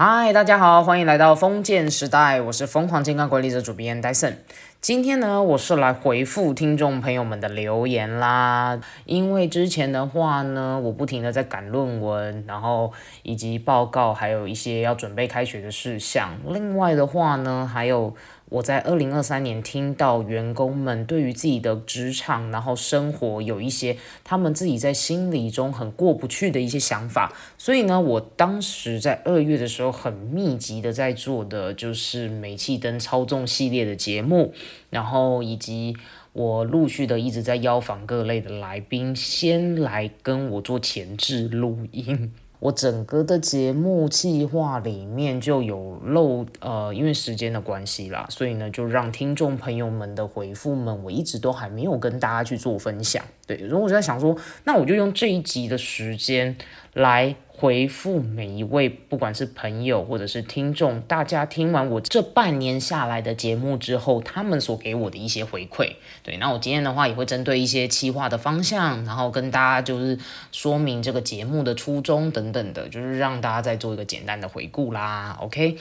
嗨，大家好，欢迎来到封建时代，我是疯狂健康管理者主编戴森。今天呢，我是来回复听众朋友们的留言啦。因为之前的话呢，我不停的在赶论文，然后以及报告，还有一些要准备开学的事项。另外的话呢，还有。我在二零二三年听到员工们对于自己的职场，然后生活有一些他们自己在心理中很过不去的一些想法，所以呢，我当时在二月的时候很密集的在做的就是煤气灯操纵系列的节目，然后以及我陆续的一直在邀访各类的来宾，先来跟我做前置录音。我整个的节目计划里面就有漏，呃，因为时间的关系啦，所以呢，就让听众朋友们的回复们，我一直都还没有跟大家去做分享。对，如果我就在想说，那我就用这一集的时间来。回复每一位，不管是朋友或者是听众，大家听完我这半年下来的节目之后，他们所给我的一些回馈。对，那我今天的话也会针对一些企划的方向，然后跟大家就是说明这个节目的初衷等等的，就是让大家再做一个简单的回顾啦。OK，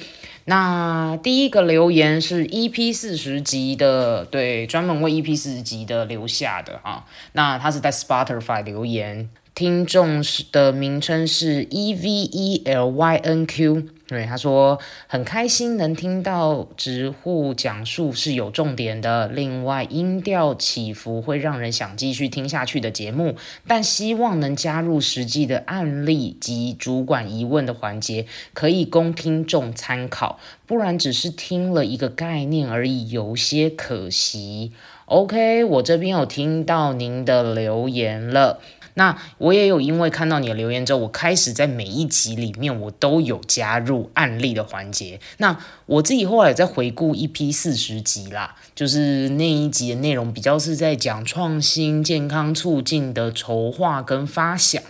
那第一个留言是 EP 四十集的，对，专门为 EP 四十集的留下的啊。那他是在 Spotify 留言。听众是的名称是 E V E L Y N Q，对他说很开心能听到直户讲述是有重点的，另外音调起伏会让人想继续听下去的节目，但希望能加入实际的案例及主管疑问的环节，可以供听众参考，不然只是听了一个概念而已，有些可惜。OK，我这边有听到您的留言了。那我也有因为看到你的留言之后，我开始在每一集里面我都有加入案例的环节。那我自己后来在回顾一批四十集啦，就是那一集的内容比较是在讲创新、健康促进的筹划跟发想。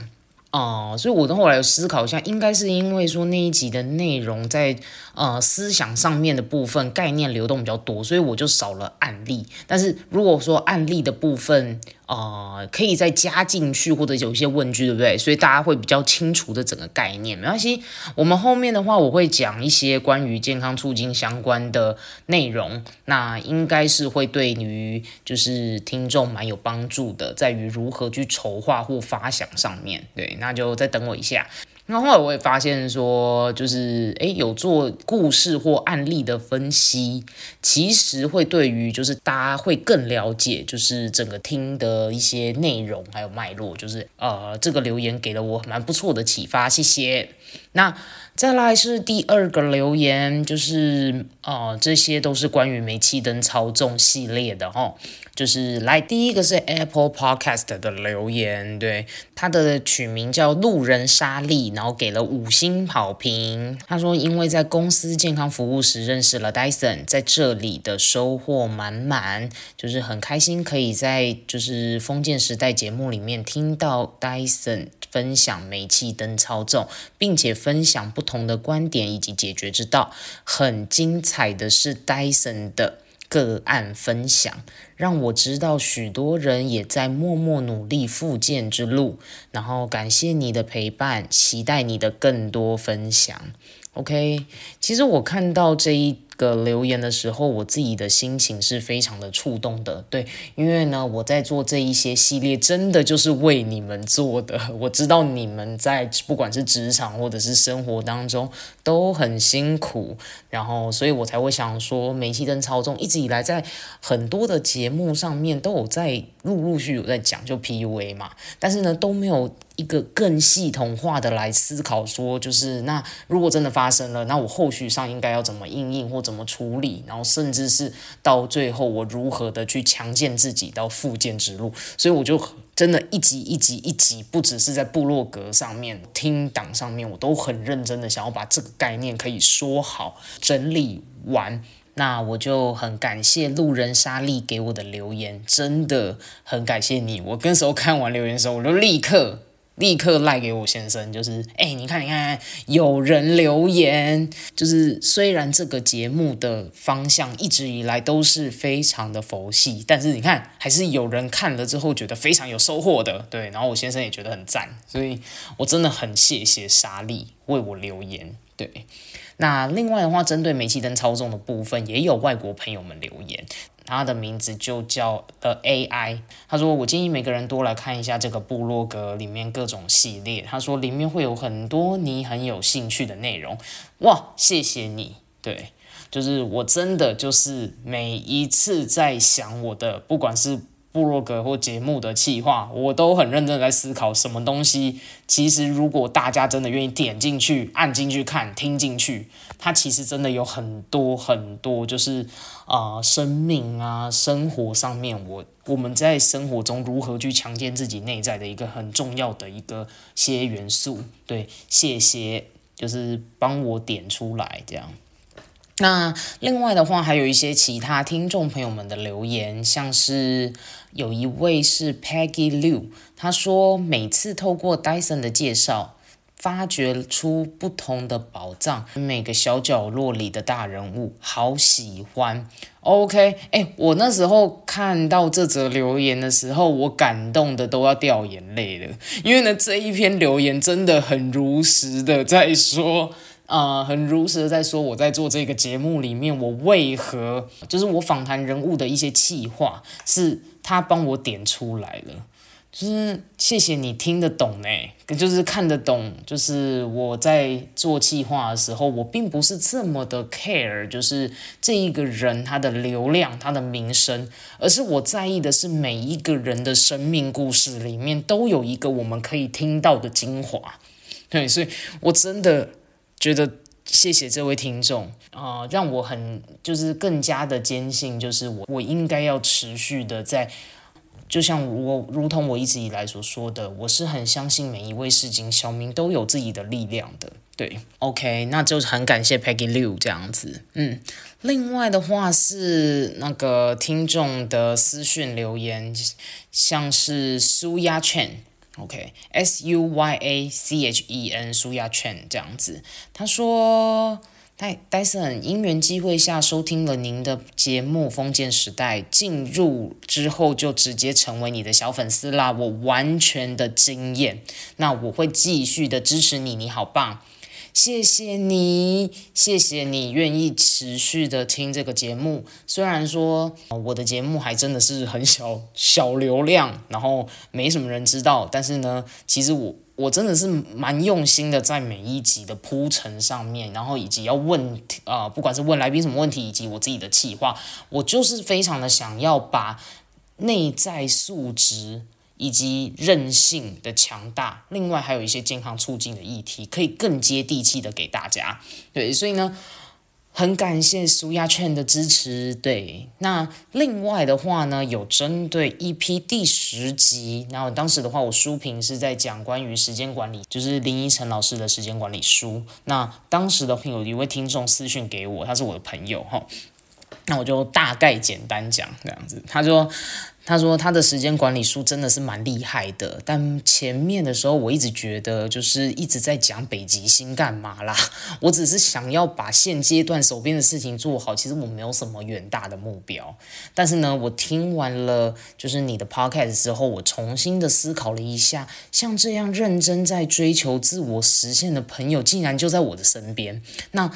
哦，所以我都后来有思考一下，应该是因为说那一集的内容在呃思想上面的部分概念流动比较多，所以我就少了案例。但是如果说案例的部分，呃，可以再加进去，或者有一些问句，对不对？所以大家会比较清楚的整个概念。没关系，我们后面的话我会讲一些关于健康促进相关的内容，那应该是会对于就是听众蛮有帮助的，在于如何去筹划或发想上面。对，那就再等我一下。那后来我也发现说，就是诶，有做故事或案例的分析，其实会对于就是大家会更了解，就是整个听的一些内容还有脉络，就是呃，这个留言给了我蛮不错的启发，谢谢。那再来是第二个留言，就是呃，这些都是关于煤气灯操纵系列的哈。就是来第一个是 Apple Podcast 的留言，对他的取名叫路人莎莉，然后给了五星好评。他说，因为在公司健康服务时认识了 Dyson，在这里的收获满满，就是很开心可以在就是封建时代节目里面听到 Dyson 分享煤气灯操纵，并且分享不同的观点以及解决之道。很精彩的是 Dyson 的。个案分享，让我知道许多人也在默默努力复健之路。然后感谢你的陪伴，期待你的更多分享。OK，其实我看到这一。个留言的时候，我自己的心情是非常的触动的，对，因为呢，我在做这一些系列，真的就是为你们做的。我知道你们在不管是职场或者是生活当中都很辛苦，然后，所以我才会想说，煤气灯操纵一直以来在很多的节节目上面都有在陆陆续有在讲，就 PUA 嘛，但是呢都没有。一个更系统化的来思考，说就是那如果真的发生了，那我后续上应该要怎么应应或怎么处理，然后甚至是到最后我如何的去强健自己到复健之路。所以我就真的一集一集一集，不只是在部落格上面听档上面，我都很认真的想要把这个概念可以说好整理完。那我就很感谢路人莎莉给我的留言，真的很感谢你。我跟时候看完留言的时候，我就立刻。立刻赖给我先生，就是哎，你看，你看，有人留言，就是虽然这个节目的方向一直以来都是非常的佛系，但是你看，还是有人看了之后觉得非常有收获的，对，然后我先生也觉得很赞，所以我真的很谢谢莎莉为我留言。对，那另外的话，针对煤气灯操纵的部分，也有外国朋友们留言，他的名字就叫呃 AI。他说：“我建议每个人多来看一下这个部落格里面各种系列。”他说：“里面会有很多你很有兴趣的内容。”哇，谢谢你。对，就是我真的就是每一次在想我的，不管是。部落格或节目的企划，我都很认真在思考什么东西。其实，如果大家真的愿意点进去、按进去看、听进去，它其实真的有很多很多，就是啊，生命啊，生活上面，我我们在生活中如何去强健自己内在的一个很重要的一个些元素。对，谢谢，就是帮我点出来这样。那另外的话，还有一些其他听众朋友们的留言，像是有一位是 Peggy Liu，他说每次透过 Dyson 的介绍，发掘出不同的宝藏，每个小角落里的大人物，好喜欢。OK，哎，我那时候看到这则留言的时候，我感动的都要掉眼泪了，因为呢这一篇留言真的很如实的在说。啊，很如实的在说，我在做这个节目里面，我为何就是我访谈人物的一些气话，是他帮我点出来了，就是谢谢你听得懂呢，就是看得懂，就是我在做气话的时候，我并不是这么的 care，就是这一个人他的流量、他的名声，而是我在意的是每一个人的生命故事里面都有一个我们可以听到的精华，对，所以我真的。觉得谢谢这位听众啊，让我很就是更加的坚信，就是我我应该要持续的在，就像我如同我一直以来所说的，我是很相信每一位市井小民都有自己的力量的。对，OK，那就是很感谢 Peggy Liu 这样子。嗯，另外的话是那个听众的私讯留言，像是苏亚倩。OK，S U Y A C H E N 舒亚圈这样子，他说戴戴森因缘机会下收听了您的节目《封建时代》，进入之后就直接成为你的小粉丝啦，我完全的惊艳，那我会继续的支持你，你好棒。谢谢你，谢谢你愿意持续的听这个节目。虽然说我的节目还真的是很小小流量，然后没什么人知道，但是呢，其实我我真的是蛮用心的，在每一集的铺陈上面，然后以及要问啊，不管是问来宾什么问题，以及我自己的企划，我就是非常的想要把内在素质。以及韧性的强大，另外还有一些健康促进的议题，可以更接地气的给大家。对，所以呢，很感谢苏亚券的支持。对，那另外的话呢，有针对 EP 第十集，然后当时的话，我书评是在讲关于时间管理，就是林依晨老师的时间管理书。那当时的朋友有一位听众私讯给我，他是我的朋友哈，那我就大概简单讲这样子，他说。他说他的时间管理书真的是蛮厉害的，但前面的时候我一直觉得就是一直在讲北极星干嘛啦？我只是想要把现阶段手边的事情做好，其实我没有什么远大的目标。但是呢，我听完了就是你的 podcast 之后，我重新的思考了一下，像这样认真在追求自我实现的朋友，竟然就在我的身边。那。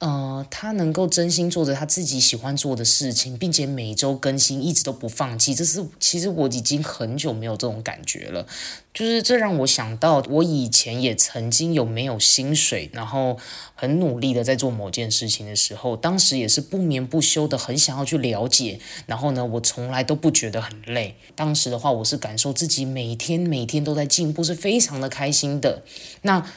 呃，他能够真心做着他自己喜欢做的事情，并且每周更新，一直都不放弃，这是其实我已经很久没有这种感觉了。就是这让我想到，我以前也曾经有没有薪水，然后很努力的在做某件事情的时候，当时也是不眠不休的，很想要去了解。然后呢，我从来都不觉得很累。当时的话，我是感受自己每天每天都在进步，是非常的开心的。那。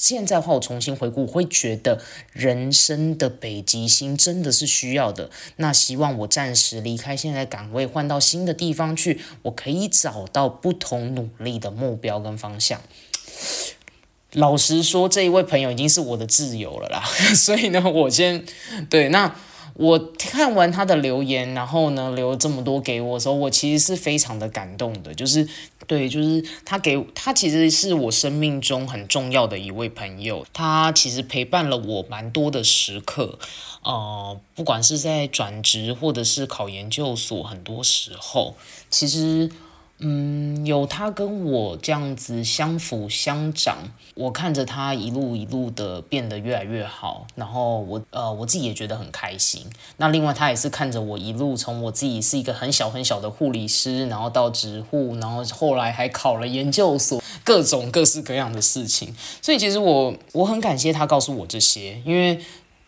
现在的话，我重新回顾，我会觉得人生的北极星真的是需要的。那希望我暂时离开现在岗位，换到新的地方去，我可以找到不同努力的目标跟方向。老实说，这一位朋友已经是我的挚友了啦，所以呢，我先对那。我看完他的留言，然后呢留这么多给我的时候，我其实是非常的感动的。就是对，就是他给他其实是我生命中很重要的一位朋友，他其实陪伴了我蛮多的时刻。呃，不管是在转职或者是考研究所，很多时候其实嗯，有他跟我这样子相辅相长，我看着他一路一路的变得越来越好，然后我呃我自己也觉得很开心。那另外他也是看着我一路从我自己是一个很小很小的护理师，然后到植护，然后后来还考了研究所，各种各式各样的事情。所以其实我我很感谢他告诉我这些，因为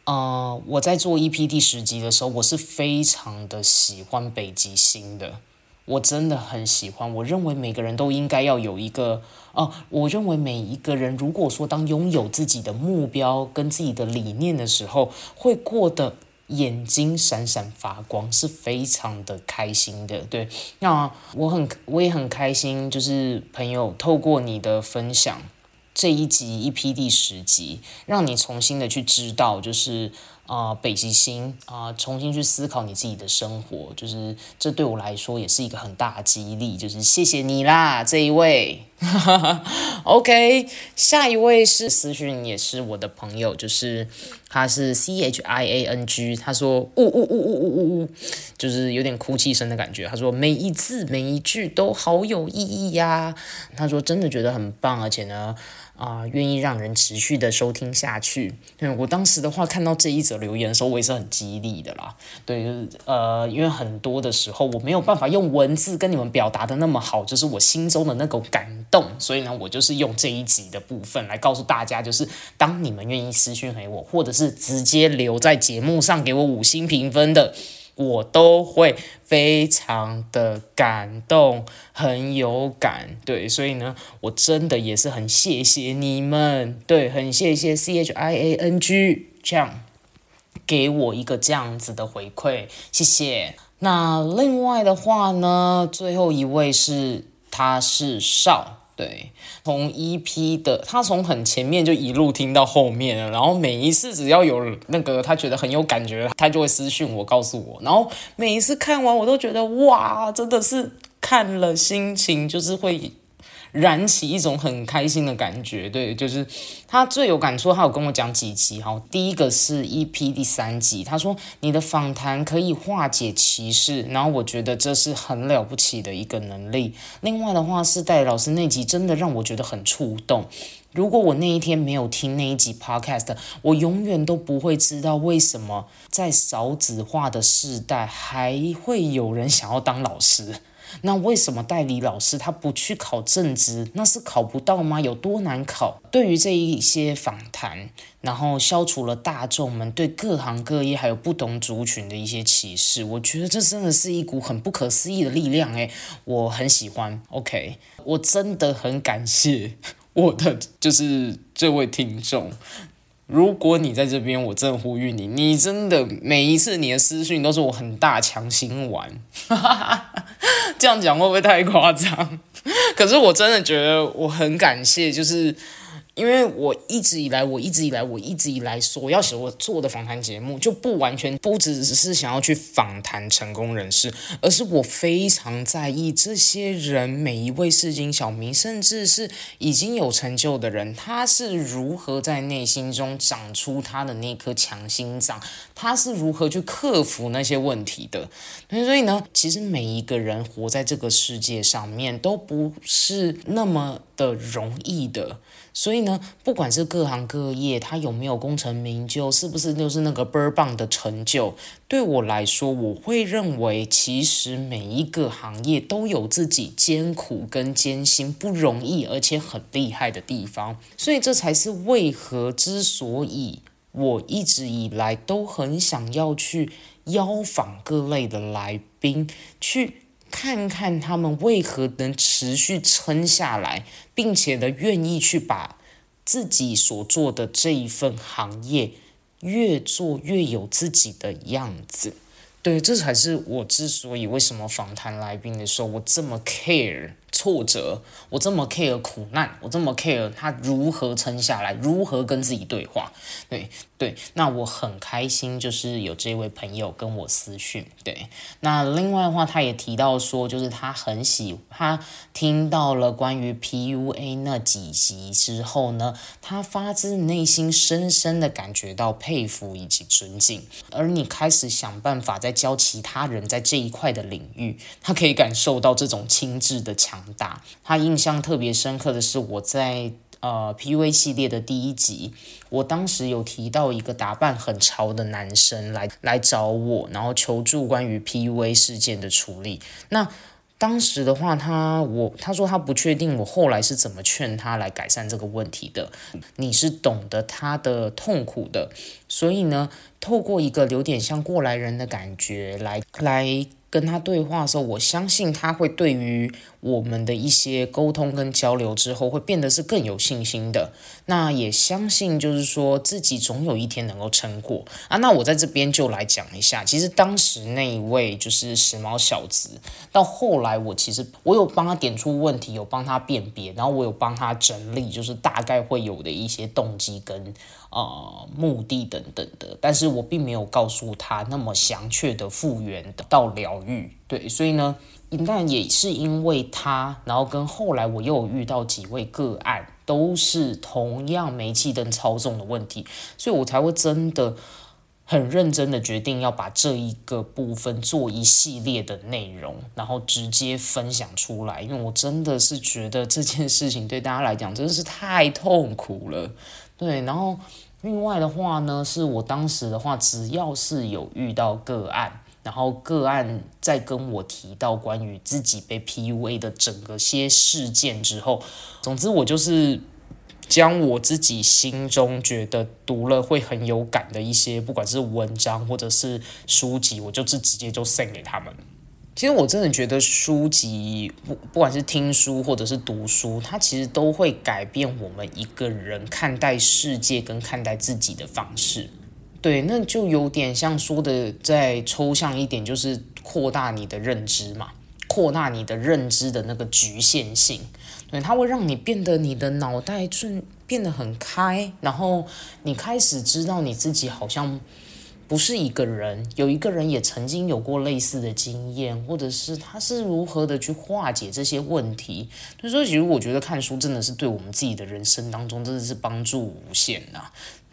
呃我在做 EP 第十集的时候，我是非常的喜欢北极星的。我真的很喜欢，我认为每个人都应该要有一个哦。我认为每一个人，如果说当拥有自己的目标跟自己的理念的时候，会过得眼睛闪闪发光，是非常的开心的。对，那我很我也很开心，就是朋友透过你的分享这一集一批第十集，让你重新的去知道，就是。啊，北极星啊，重新去思考你自己的生活，就是这对我来说也是一个很大的激励，就是谢谢你啦，这一位。OK，下一位是私讯，也是我的朋友，就是他是 C H I A N G，他说呜呜呜呜呜呜呜，就是有点哭泣声的感觉。他说每一字每一句都好有意义呀。他说真的觉得很棒，而且呢。啊，愿意让人持续的收听下去。对我当时的话，看到这一则留言的时候，我也是很激励的啦。对，呃，因为很多的时候我没有办法用文字跟你们表达的那么好，就是我心中的那种感动。所以呢，我就是用这一集的部分来告诉大家，就是当你们愿意私讯给我，或者是直接留在节目上给我五星评分的。我都会非常的感动，很有感，对，所以呢，我真的也是很谢谢你们，对，很谢谢 C H I A N G 这样给我一个这样子的回馈，谢谢。那另外的话呢，最后一位是他是少。对，从 EP 的他从很前面就一路听到后面了，然后每一次只要有那个他觉得很有感觉，他就会私讯我告诉我，然后每一次看完我都觉得哇，真的是看了心情就是会。燃起一种很开心的感觉，对，就是他最有感触。他有跟我讲几集，哈，第一个是 EP 第三集，他说你的访谈可以化解歧视，然后我觉得这是很了不起的一个能力。另外的话是戴老师那集真的让我觉得很触动。如果我那一天没有听那一集 Podcast，我永远都不会知道为什么在少子化的世代还会有人想要当老师。那为什么代理老师他不去考正职？那是考不到吗？有多难考？对于这一些访谈，然后消除了大众们对各行各业还有不同族群的一些歧视，我觉得这真的是一股很不可思议的力量诶，我很喜欢。OK，我真的很感谢 我的就是这位听众。如果你在这边，我真的呼吁你，你真的每一次你的私讯都是我很大强心丸，这样讲会不会太夸张？可是我真的觉得我很感谢，就是。因为我一直以来，我一直以来，我一直以来所要写我做的访谈节目，就不完全不只只是想要去访谈成功人士，而是我非常在意这些人每一位市井小民，甚至是已经有成就的人，他是如何在内心中长出他的那颗强心脏，他是如何去克服那些问题的。所以呢，其实每一个人活在这个世界上面都不是那么的容易的。所以呢，不管是各行各业，他有没有功成名就，是不是就是那个倍儿棒的成就？对我来说，我会认为，其实每一个行业都有自己艰苦跟艰辛、不容易，而且很厉害的地方。所以这才是为何之所以我一直以来都很想要去邀访各类的来宾去。看看他们为何能持续撑下来，并且呢，愿意去把自己所做的这一份行业越做越有自己的样子。对，这才是我之所以为什么访谈来宾的时候我这么 care。挫折，我这么 care 苦难，我这么 care 他如何撑下来，如何跟自己对话。对对，那我很开心，就是有这位朋友跟我私讯。对，那另外的话，他也提到说，就是他很喜，他听到了关于 PUA 那几集之后呢，他发自内心深深的感觉到佩服以及尊敬。而你开始想办法在教其他人在这一块的领域，他可以感受到这种心智的强大。他印象特别深刻的是我在。呃，PUA 系列的第一集，我当时有提到一个打扮很潮的男生来来找我，然后求助关于 PUA 事件的处理。那当时的话，他我他说他不确定我后来是怎么劝他来改善这个问题的。你是懂得他的痛苦的，所以呢，透过一个有点像过来人的感觉来来。跟他对话的时候，我相信他会对于我们的一些沟通跟交流之后，会变得是更有信心的。那也相信就是说自己总有一天能够撑过啊。那我在这边就来讲一下，其实当时那一位就是时髦小子，到后来我其实我有帮他点出问题，有帮他辨别，然后我有帮他整理，就是大概会有的一些动机跟。呃，目的等等的，但是我并没有告诉他那么详确的复原的到疗愈，对，所以呢，但也是因为他，然后跟后来我又有遇到几位个案，都是同样煤气灯操纵的问题，所以我才会真的很认真的决定要把这一个部分做一系列的内容，然后直接分享出来，因为我真的是觉得这件事情对大家来讲真的是太痛苦了。对，然后另外的话呢，是我当时的话，只要是有遇到个案，然后个案在跟我提到关于自己被 PUA 的整个些事件之后，总之我就是将我自己心中觉得读了会很有感的一些，不管是文章或者是书籍，我就是直接就 send 给他们。其实我真的觉得书籍不不管是听书或者是读书，它其实都会改变我们一个人看待世界跟看待自己的方式。对，那就有点像说的再抽象一点，就是扩大你的认知嘛，扩大你的认知的那个局限性。对，它会让你变得你的脑袋转变得很开，然后你开始知道你自己好像。不是一个人，有一个人也曾经有过类似的经验，或者是他是如何的去化解这些问题。所以说，其实我觉得看书真的是对我们自己的人生当中真的是帮助无限呐。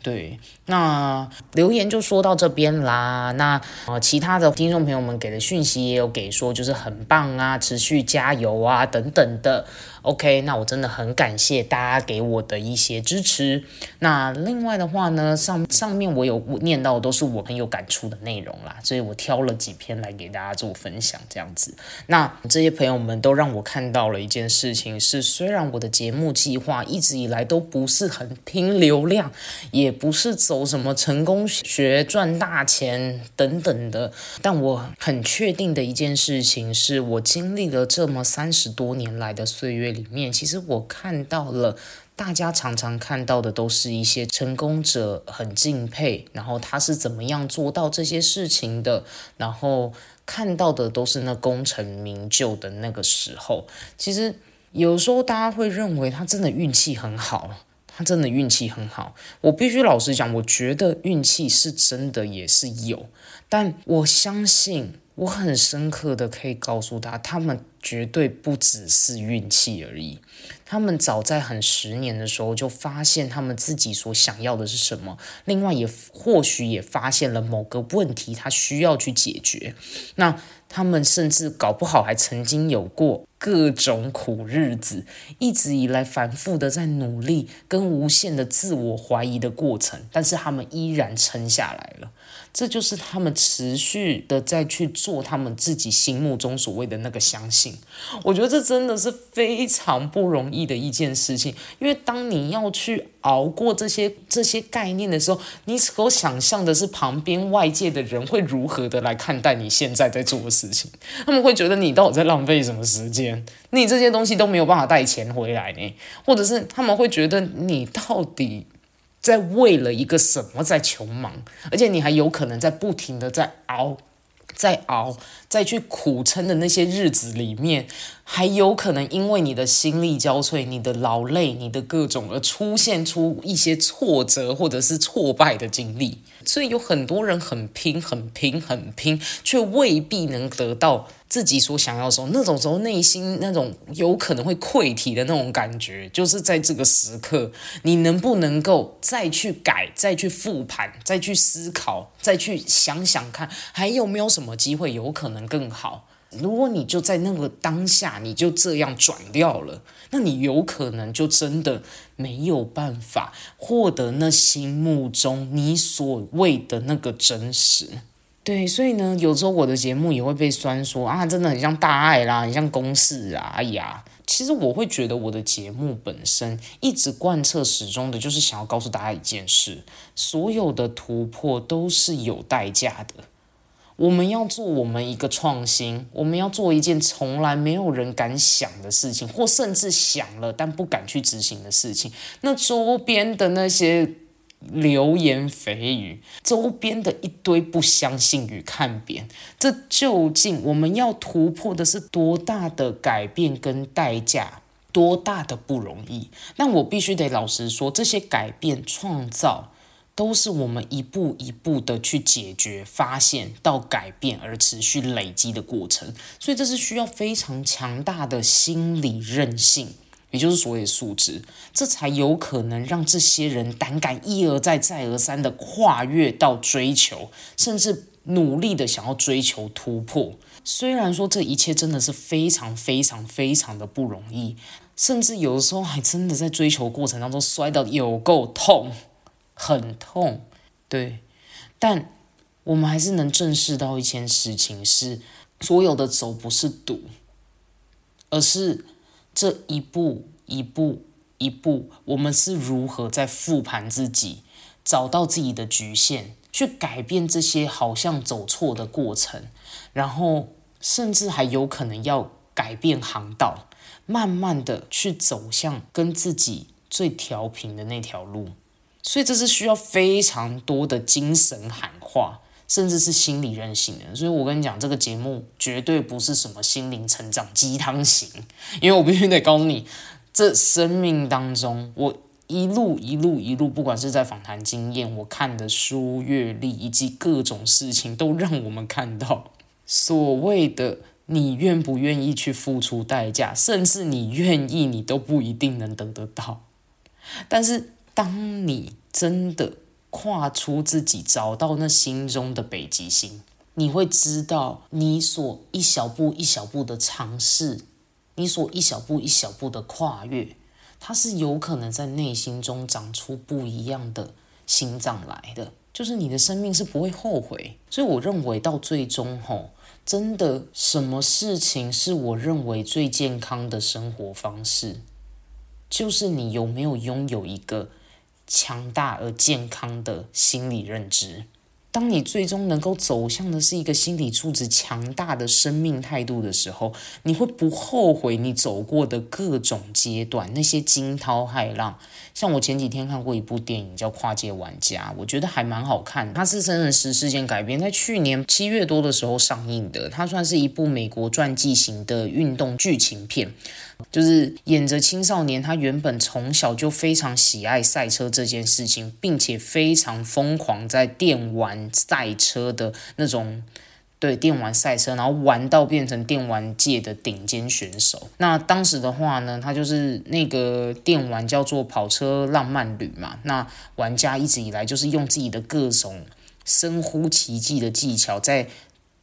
对，那留言就说到这边啦。那呃，其他的听众朋友们给的讯息也有给说，就是很棒啊，持续加油啊，等等的。OK，那我真的很感谢大家给我的一些支持。那另外的话呢，上上面我有念到都是我很有感触的内容啦，所以我挑了几篇来给大家做分享，这样子。那这些朋友们都让我看到了一件事情，是虽然我的节目计划一直以来都不是很拼流量，也不是走什么成功学赚大钱等等的，但我很确定的一件事情是，我经历了这么三十多年来的岁月。里面其实我看到了，大家常常看到的都是一些成功者很敬佩，然后他是怎么样做到这些事情的，然后看到的都是那功成名就的那个时候。其实有时候大家会认为他真的运气很好，他真的运气很好。我必须老实讲，我觉得运气是真的也是有，但我相信。我很深刻的可以告诉他，他们绝对不只是运气而已。他们早在很十年的时候就发现他们自己所想要的是什么，另外也或许也发现了某个问题，他需要去解决。那他们甚至搞不好还曾经有过各种苦日子，一直以来反复的在努力跟无限的自我怀疑的过程，但是他们依然撑下来了。这就是他们持续的在去做他们自己心目中所谓的那个相信。我觉得这真的是非常不容易的一件事情，因为当你要去熬过这些这些概念的时候，你所想象的是旁边外界的人会如何的来看待你现在在做的事情，他们会觉得你到底在浪费什么时间？你这些东西都没有办法带钱回来呢，或者是他们会觉得你到底？在为了一个什么在穷忙，而且你还有可能在不停的在熬，在熬，再去苦撑的那些日子里面，还有可能因为你的心力交瘁、你的劳累、你的各种而出现出一些挫折或者是挫败的经历。所以有很多人很拼、很拼、很拼，却未必能得到自己所想要的时候，那种时候内心那种有可能会溃体的那种感觉，就是在这个时刻，你能不能够再去改、再去复盘、再去思考、再去想想看，还有没有什么机会有可能更好？如果你就在那个当下，你就这样转掉了，那你有可能就真的没有办法获得那心目中你所谓的那个真实。对，所以呢，有时候我的节目也会被酸说啊，真的很像大爱啦，很像公式啊。哎呀，其实我会觉得我的节目本身一直贯彻始终的，就是想要告诉大家一件事：所有的突破都是有代价的。我们要做我们一个创新，我们要做一件从来没有人敢想的事情，或甚至想了但不敢去执行的事情。那周边的那些流言蜚语，周边的一堆不相信与看扁，这究竟我们要突破的是多大的改变跟代价，多大的不容易？那我必须得老实说，这些改变创造。都是我们一步一步的去解决、发现到改变而持续累积的过程，所以这是需要非常强大的心理韧性，也就是所谓的素质，这才有可能让这些人胆敢一而再、再而三的跨越到追求，甚至努力的想要追求突破。虽然说这一切真的是非常、非常、非常的不容易，甚至有的时候还真的在追求过程当中摔到有够痛。很痛，对，但我们还是能正视到一件事情：是所有的走不是赌，而是这一步一步一步，我们是如何在复盘自己，找到自己的局限，去改变这些好像走错的过程，然后甚至还有可能要改变航道，慢慢的去走向跟自己最调频的那条路。所以这是需要非常多的精神喊话，甚至是心理韧性的。所以我跟你讲，这个节目绝对不是什么心灵成长鸡汤型，因为我必须得告诉你，这生命当中，我一路一路一路，不管是在访谈经验、我看的书、阅历以及各种事情，都让我们看到，所谓的你愿不愿意去付出代价，甚至你愿意，你都不一定能得得到。但是。当你真的跨出自己，找到那心中的北极星，你会知道，你所一小步一小步的尝试，你所一小步一小步的跨越，它是有可能在内心中长出不一样的心脏来的。就是你的生命是不会后悔。所以我认为到最终，吼，真的什么事情是我认为最健康的生活方式，就是你有没有拥有一个。强大而健康的心理认知。当你最终能够走向的是一个心理素质强大的生命态度的时候，你会不后悔你走过的各种阶段，那些惊涛骇浪。像我前几天看过一部电影叫《跨界玩家》，我觉得还蛮好看。它是真人实事件改编，在去年七月多的时候上映的。它算是一部美国传记型的运动剧情片。就是演着青少年，他原本从小就非常喜爱赛车这件事情，并且非常疯狂在电玩赛车的那种，对电玩赛车，然后玩到变成电玩界的顶尖选手。那当时的话呢，他就是那个电玩叫做跑车浪漫旅嘛。那玩家一直以来就是用自己的各种深呼奇迹的技巧在。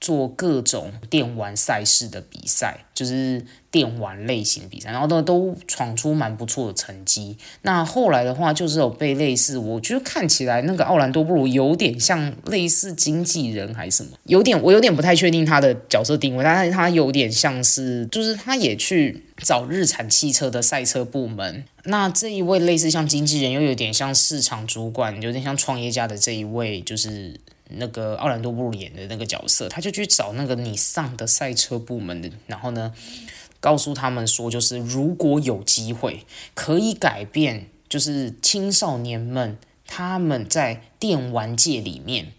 做各种电玩赛事的比赛，就是电玩类型比赛，然后都都闯出蛮不错的成绩。那后来的话，就是有被类似，我觉得看起来那个奥兰多布鲁有点像类似经纪人还是什么，有点我有点不太确定他的角色定位，但是他有点像是，就是他也去找日产汽车的赛车部门。那这一位类似像经纪人，又有点像市场主管，有点像创业家的这一位，就是。那个奥兰多布鲁演的那个角色，他就去找那个你上的赛车部门的，然后呢，告诉他们说，就是如果有机会可以改变，就是青少年们他们在电玩界里面，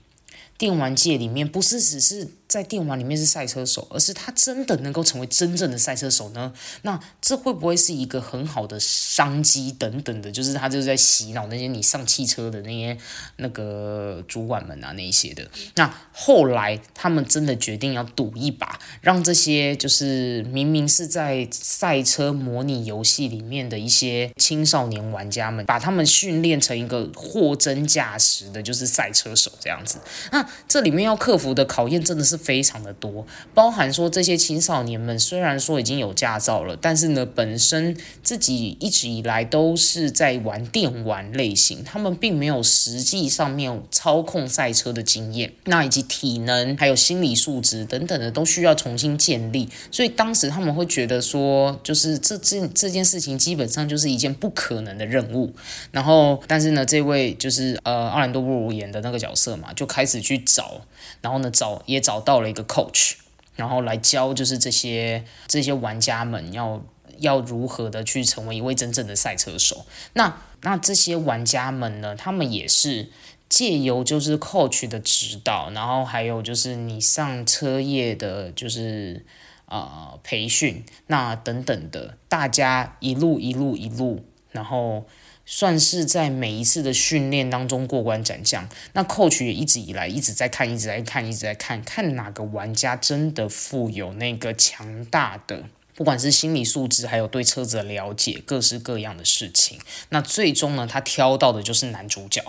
电玩界里面不是只是在电玩里面是赛车手，而是他真的能够成为真正的赛车手呢？那这会不会是一个很好的商机等等的？就是他就是在洗脑那些你上汽车的那些那个主管们啊，那一些的。那后来他们真的决定要赌一把，让这些就是明明是在赛车模拟游戏里面的一些青少年玩家们，把他们训练成一个货真价实的，就是赛车手这样子。那这里面要克服的考验真的是。非常的多，包含说这些青少年们虽然说已经有驾照了，但是呢，本身自己一直以来都是在玩电玩类型，他们并没有实际上面操控赛车的经验，那以及体能还有心理素质等等的都需要重新建立，所以当时他们会觉得说，就是这这这件事情基本上就是一件不可能的任务。然后，但是呢，这位就是呃奥兰多布鲁演的那个角色嘛，就开始去找，然后呢找也找。到了一个 coach，然后来教就是这些这些玩家们要要如何的去成为一位真正的赛车手。那那这些玩家们呢，他们也是借由就是 coach 的指导，然后还有就是你上车业的，就是呃培训，那等等的，大家一路一路一路，然后。算是在每一次的训练当中过关斩将。那 coach 也一直以来一直在看，一直在看，一直在看，看哪个玩家真的富有那个强大的，不管是心理素质，还有对车子的了解，各式各样的事情。那最终呢，他挑到的就是男主角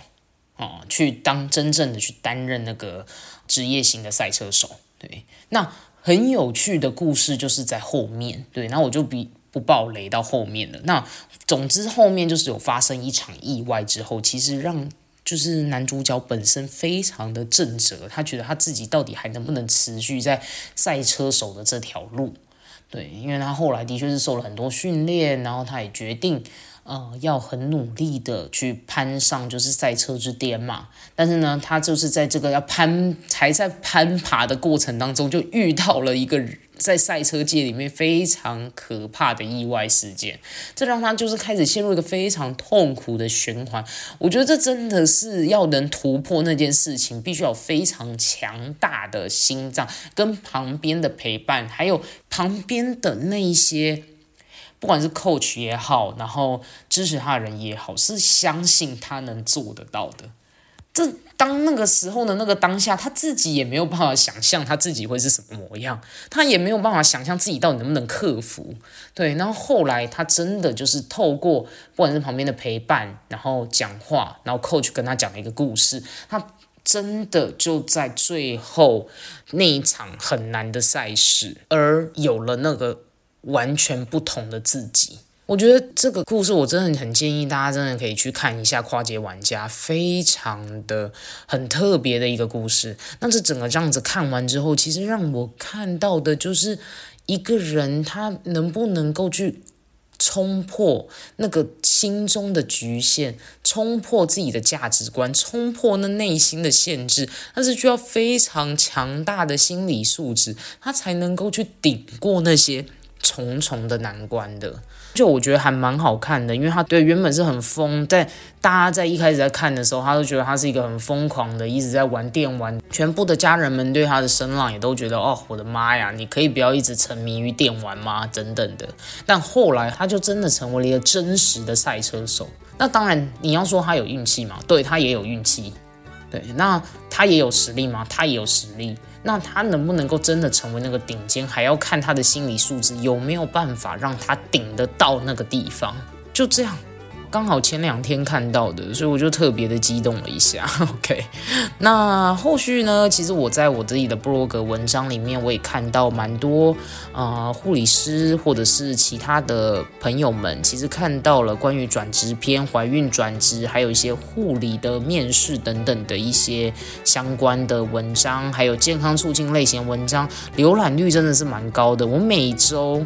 哦，去当真正的去担任那个职业型的赛车手。对，那很有趣的故事就是在后面。对，那我就比。不爆雷到后面了。那总之后面就是有发生一场意外之后，其实让就是男主角本身非常的震折，他觉得他自己到底还能不能持续在赛车手的这条路？对，因为他后来的确是受了很多训练，然后他也决定。呃，要很努力的去攀上就是赛车之巅嘛，但是呢，他就是在这个要攀还在攀爬的过程当中，就遇到了一个在赛车界里面非常可怕的意外事件，这让他就是开始陷入一个非常痛苦的循环。我觉得这真的是要能突破那件事情，必须要非常强大的心脏，跟旁边的陪伴，还有旁边的那一些。不管是 coach 也好，然后支持他的人也好，是相信他能做得到的。这当那个时候的那个当下，他自己也没有办法想象他自己会是什么模样，他也没有办法想象自己到底能不能克服。对，然后后来他真的就是透过不管是旁边的陪伴，然后讲话，然后 coach 跟他讲了一个故事，他真的就在最后那一场很难的赛事，而有了那个。完全不同的自己，我觉得这个故事我真的很建议大家真的可以去看一下《跨界玩家》，非常的很特别的一个故事。那这整个这样子看完之后，其实让我看到的就是一个人他能不能够去冲破那个心中的局限，冲破自己的价值观，冲破那内心的限制，他是需要非常强大的心理素质，他才能够去顶过那些。重重的难关的，就我觉得还蛮好看的，因为他对原本是很疯，在大家在一开始在看的时候，他都觉得他是一个很疯狂的，一直在玩电玩。全部的家人们对他的声浪也都觉得，哦，我的妈呀，你可以不要一直沉迷于电玩吗？等等的。但后来他就真的成为了一个真实的赛车手。那当然，你要说他有运气嘛？对他也有运气。对，那他也有实力吗？他也有实力。那他能不能够真的成为那个顶尖，还要看他的心理素质有没有办法让他顶得到那个地方。就这样。刚好前两天看到的，所以我就特别的激动了一下。OK，那后续呢？其实我在我自己的布洛格文章里面，我也看到蛮多啊护理师或者是其他的朋友们，其实看到了关于转职篇、怀孕转职，还有一些护理的面试等等的一些相关的文章，还有健康促进类型文章，浏览率真的是蛮高的。我每周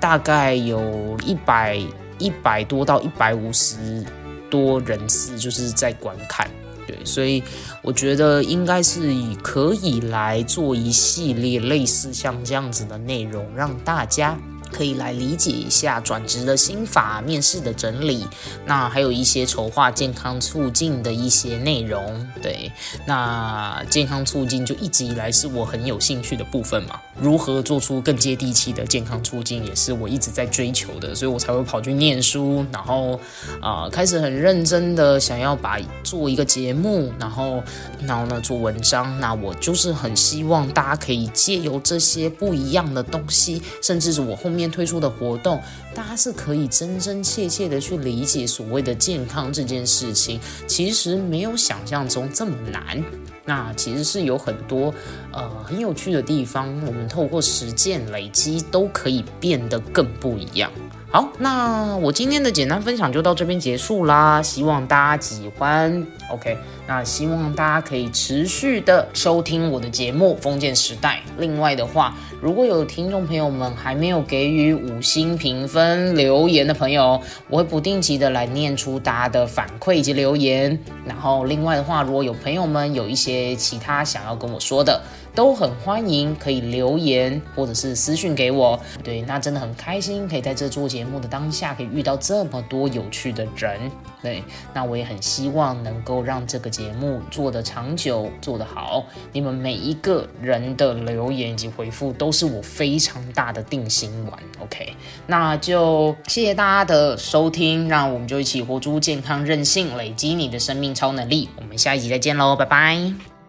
大概有一百。一百多到一百五十多人次，就是在观看，对，所以我觉得应该是可以来做一系列类似像这样子的内容，让大家可以来理解一下转职的心法、面试的整理，那还有一些筹划健康促进的一些内容。对，那健康促进就一直以来是我很有兴趣的部分嘛。如何做出更接地气的健康促进，也是我一直在追求的，所以我才会跑去念书，然后啊，开始很认真的想要把做一个节目，然后然后呢做文章。那我就是很希望大家可以借由这些不一样的东西，甚至是我后面推出的活动，大家是可以真真切切的去理解所谓的健康这件事情，其实没有想象中这么难。那其实是有很多呃很有趣的地方，我们透过实践累积都可以变得更不一样。好，那我今天的简单分享就到这边结束啦，希望大家喜欢。OK，那希望大家可以持续的收听我的节目《封建时代》。另外的话，如果有听众朋友们还没有给予五星评分留言的朋友，我会不定期的来念出大家的反馈以及留言。然后另外的话，如果有朋友们有一些其他想要跟我说的，都很欢迎可以留言或者是私讯给我。对，那真的很开心，可以在这做节节目的当下，可以遇到这么多有趣的人。对，那我也很希望能够让这个节目做得长久，做得好。你们每一个人的留言以及回复，都是我非常大的定心丸。OK，那就谢谢大家的收听，让我们就一起活出健康任性，累积你的生命超能力。我们下一集再见喽，拜拜。